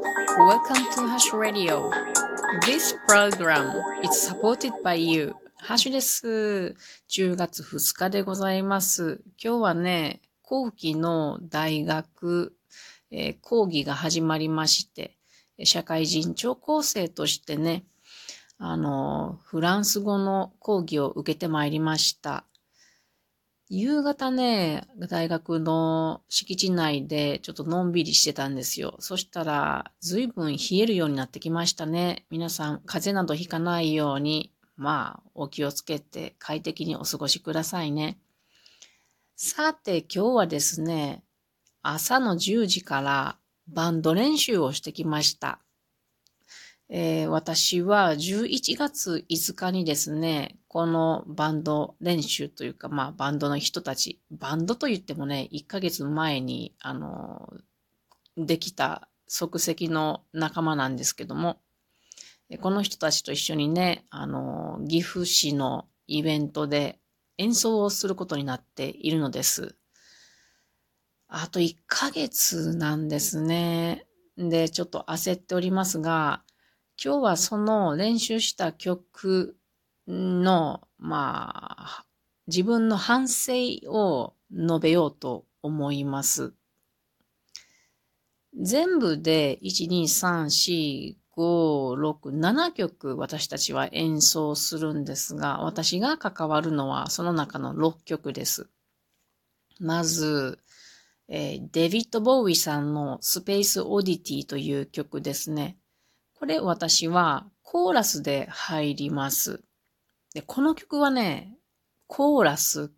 Welcome to Hash Radio. This program is supported by you. ハッシュです。10月2日でございます。今日はね、後期の大学、えー、講義が始まりまして、社会人聴講生としてね、あの、フランス語の講義を受けてまいりました。夕方ね、大学の敷地内でちょっとのんびりしてたんですよ。そしたら、随分冷えるようになってきましたね。皆さん、風邪などひかないように、まあ、お気をつけて快適にお過ごしくださいね。さて、今日はですね、朝の10時からバンド練習をしてきました。えー、私は11月5日にですね、このバンド練習というか、まあバンドの人たち、バンドと言ってもね、1ヶ月前に、あの、できた即席の仲間なんですけども、この人たちと一緒にね、あの、岐阜市のイベントで演奏をすることになっているのです。あと1ヶ月なんですね。で、ちょっと焦っておりますが、今日はその練習した曲の、まあ、自分の反省を述べようと思います。全部で1、2、3、4、5、6、7曲私たちは演奏するんですが、私が関わるのはその中の6曲です。まず、えー、デビッド・ボーイさんのスペース・オディティという曲ですね。これ私はコーラスで入ります。で、この曲はね、コーラス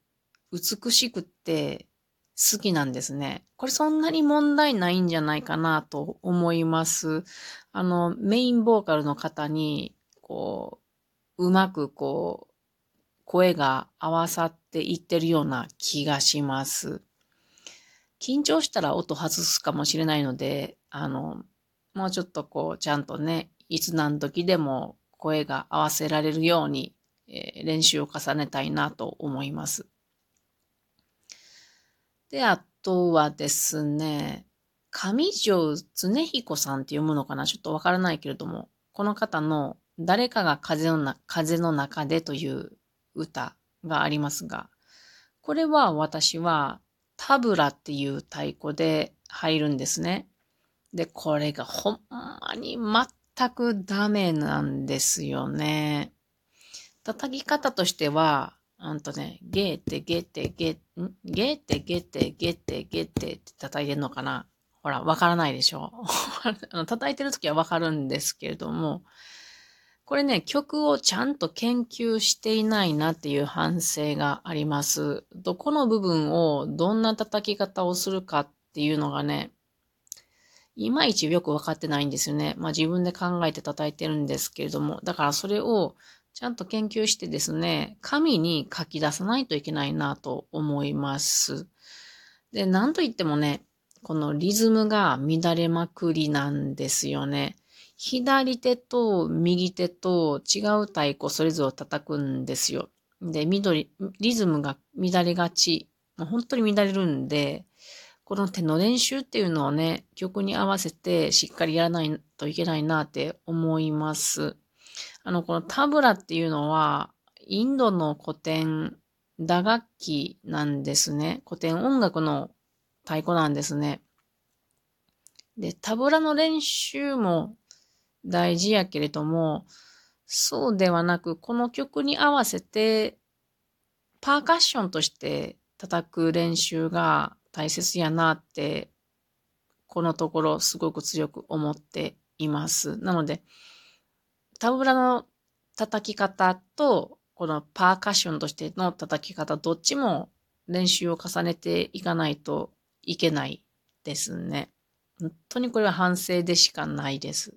美しくって好きなんですね。これそんなに問題ないんじゃないかなと思います。あの、メインボーカルの方に、こう、うまくこう、声が合わさっていってるような気がします。緊張したら音外すかもしれないので、あの、もうちょっとこう、ちゃんとね、いつ何時でも声が合わせられるように、えー、練習を重ねたいなと思います。で、あとはですね、上条常彦さんって読むのかな？ちょっとわからないけれども、この方の誰かが風のな風の中でという歌がありますが、これは私はタブラっていう太鼓で入るんですね。で、これがほんまに全くダメなんですよね。叩き方としては、あんとね、ゲーテゲーテゲー、ん？ゲーテゲーテゲーテゲーテって叩いてんのかな？ほら、わからないでしょ？叩いてるときはわかるんですけれども、これね、曲をちゃんと研究していないなっていう反省があります。どこの部分をどんな叩き方をするかっていうのがね、いまいちよくわかってないんですよね。まあ自分で考えて叩いてるんですけれども、だからそれをちゃんと研究してですね、紙に書き出さないといけないなと思います。で、なんといってもね、このリズムが乱れまくりなんですよね。左手と右手と違う太鼓それぞれ叩くんですよ。で、緑、リズムが乱れがち。もう本当に乱れるんで、この手の練習っていうのをね、曲に合わせてしっかりやらないといけないなって思います。あの、このタブラっていうのは、インドの古典打楽器なんですね。古典音楽の太鼓なんですね。で、タブラの練習も大事やけれども、そうではなく、この曲に合わせて、パーカッションとして叩く練習が大切やなって、このところすごく強く思っています。なので、タブラの叩き方と、このパーカッションとしての叩き方、どっちも練習を重ねていかないといけないですね。本当にこれは反省でしかないです。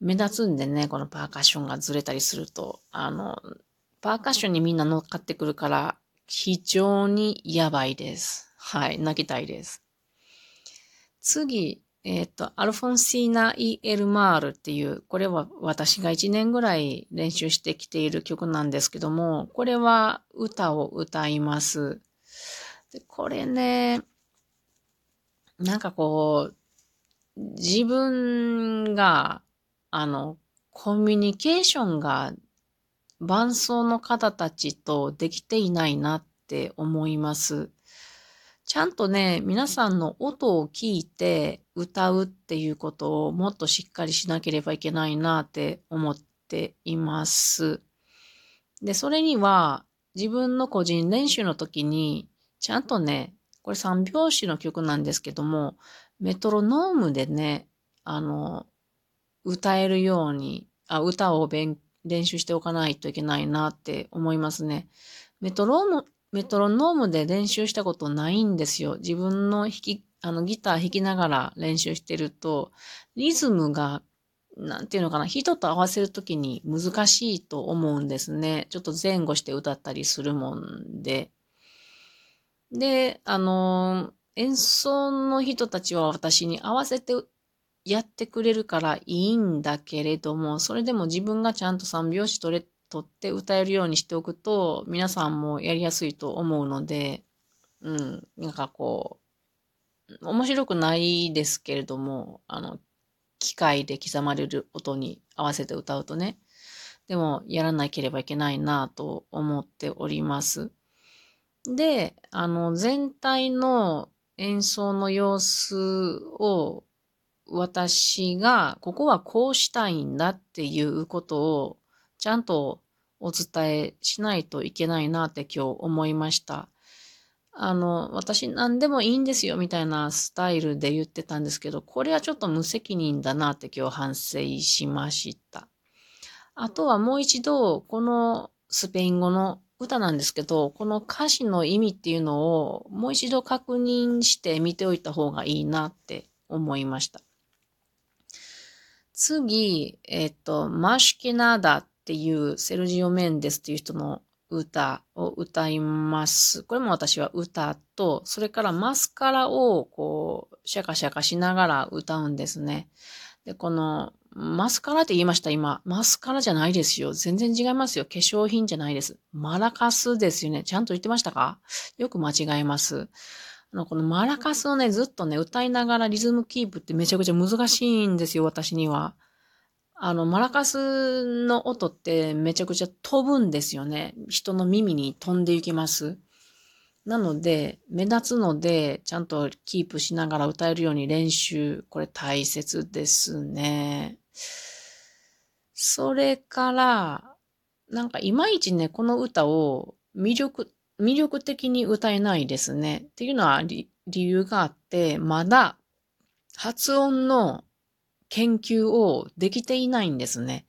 目立つんでね、このパーカッションがずれたりすると、あの、パーカッションにみんな乗っかってくるから、非常にやばいです。はい、泣きたいです。次、えっ、ー、と、アルフォンシーナ・イ・エルマールっていう、これは私が1年ぐらい練習してきている曲なんですけども、これは歌を歌います。でこれね、なんかこう、自分が、あの、コミュニケーションが伴奏の方たちとできていないなって思います。ちゃんとね、皆さんの音を聞いて歌うっていうことをもっとしっかりしなければいけないなって思っています。で、それには自分の個人練習の時にちゃんとね、これ三拍子の曲なんですけども、メトロノームでね、あの、歌えるように、あ歌を勉強練習しておかないといけないなって思いますね。メトローム、メトロノームで練習したことないんですよ。自分の弾き、あのギター弾きながら練習してると、リズムが、なんていうのかな、人と合わせるときに難しいと思うんですね。ちょっと前後して歌ったりするもんで。で、あの、演奏の人たちは私に合わせてやってくれるからいいんだけれども、それでも自分がちゃんと三拍子取れ、取って歌えるようにしておくと、皆さんもやりやすいと思うので、うん、なんかこう、面白くないですけれども、あの、機械で刻まれる音に合わせて歌うとね、でもやらなければいけないなと思っております。で、あの、全体の演奏の様子を私が、ここはこうしたいんだっていうことをちゃんとお伝えしないといけないなって今日思いました。あの、私何でもいいんですよみたいなスタイルで言ってたんですけど、これはちょっと無責任だなって今日反省しました。あとはもう一度、このスペイン語の歌なんですけど、この歌詞の意味っていうのをもう一度確認して見ておいた方がいいなって思いました。次、えっ、と、マシュケナダっていうセルジオ・メンデスっていう人の歌を歌います。これも私は歌と、それからマスカラをこう、シャカシャカしながら歌うんですね。で、このマスカラって言いました、今。マスカラじゃないですよ。全然違いますよ。化粧品じゃないです。マラカスですよね。ちゃんと言ってましたか？よく間違えます。あの、このマラカスをね、ずっとね、歌いながらリズムキープってめちゃくちゃ難しいんですよ、私には。あの、マラカスの音ってめちゃくちゃ飛ぶんですよね。人の耳に飛んでいきます。なので、目立つので、ちゃんとキープしながら歌えるように練習、これ大切ですね。それから、なんかいまいちね、この歌を魅力、魅力的に歌えないですね。っていうのは理由があって、まだ発音の研究をできていないんですね。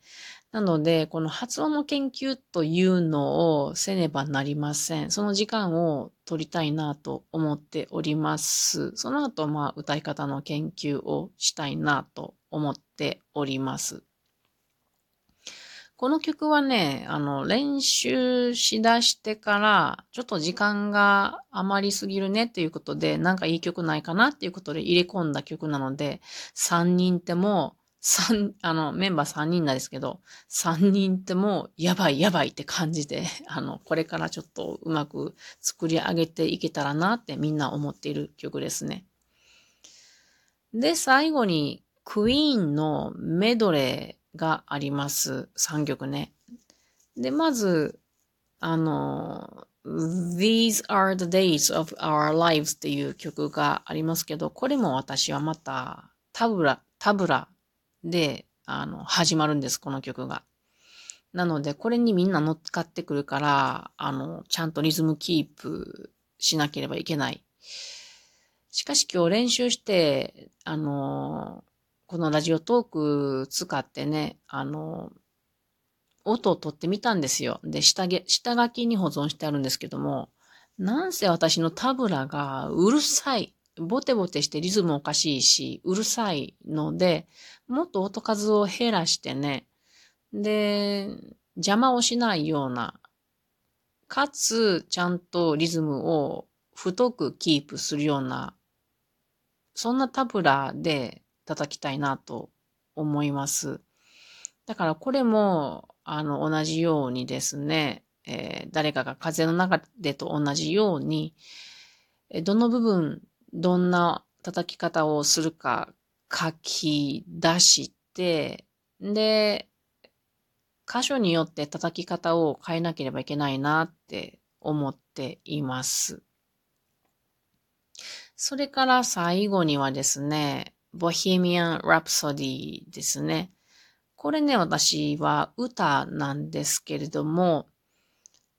なので、この発音の研究というのをせねばなりません。その時間を取りたいなと思っております。その後、まあ、歌い方の研究をしたいなと思っております。この曲はね、あの、練習しだしてから、ちょっと時間が余りすぎるねっていうことで、なんかいい曲ないかなっていうことで入れ込んだ曲なので、3人っても、三、あの、メンバー3人なんですけど、3人っても、やばいやばいって感じで、あの、これからちょっとうまく作り上げていけたらなってみんな思っている曲ですね。で、最後に、クイーンのメドレーがあります。3曲ね。で、まず、あの、These are the days of our lives っていう曲がありますけど、これも私はまたタブラ、タブラで、あの、始まるんです、この曲が。なので、これにみんな乗っかってくるから、あの、ちゃんとリズムキープしなければいけない。しかし今日練習して、あの、このラジオトーク使ってね、あの、音を取ってみたんですよ。で、下げ下書きに保存してあるんですけども、なんせ私のタブラがうるさい。ボテボテしてリズムおかしいし、うるさいので、もっと音数を減らしてね、で、邪魔をしないような、かつ、ちゃんとリズムを太くキープするような、そんなタブラで叩きたいなと思います。だからこれも、あの、同じようにですね、えー、誰かが風の中でと同じように、どの部分、どんな叩き方をするか書き出して、で、箇所によって叩き方を変えなければいけないなって思っています。それから最後にはですね、ボヘミアン・ラプソディですね。これね、私は歌なんですけれども、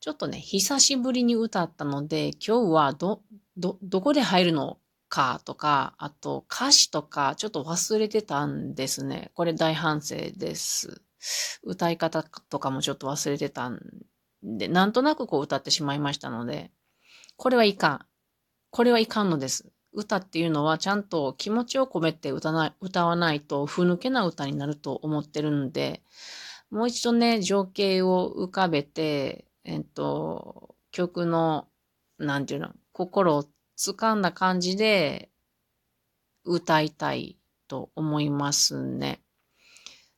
ちょっとね、久しぶりに歌ったので、今日はど、ど、どこで入るのかとか、あと歌詞とかちょっと忘れてたんですね。これ大反省です。歌い方とかもちょっと忘れてたんで、なんとなくこう歌ってしまいましたので、これはいかん。これはいかんのです。歌っていうのはちゃんと気持ちを込めて歌な歌わないとふぬけな歌になると思ってるんで、もう一度ね、情景を浮かべて、えっと、曲の、なんていうの、心を掴んだ感じで歌いたいと思いますね。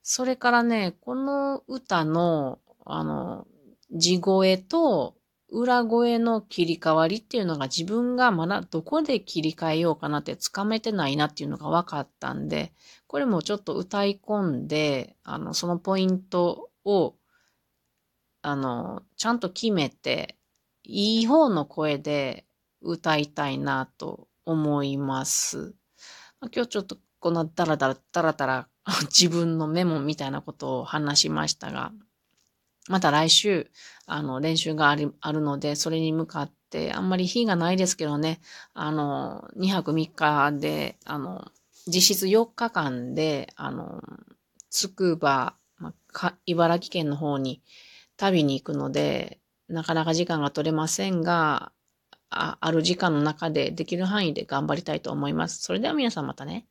それからね、この歌の、あの、地声と裏声の切り替わりっていうのが自分がまだどこで切り替えようかなってつかめてないなっていうのが分かったんで、これもちょっと歌い込んで、あの、そのポイントを、あの、ちゃんと決めて、いい方の声で歌いたいなと思います。今日ちょっとこんなダラダラダラダラ 自分のメモみたいなことを話しましたが、また来週、あの、練習があり、あるので、それに向かって、あんまり日がないですけどね、あの、2泊3日で、あの、実質4日間で、あの、つくば、まあ、茨城県の方に旅に行くので、なかなか時間が取れませんが、あある時間の中でできる範囲で頑張りたいと思います。それでは皆さんまたね。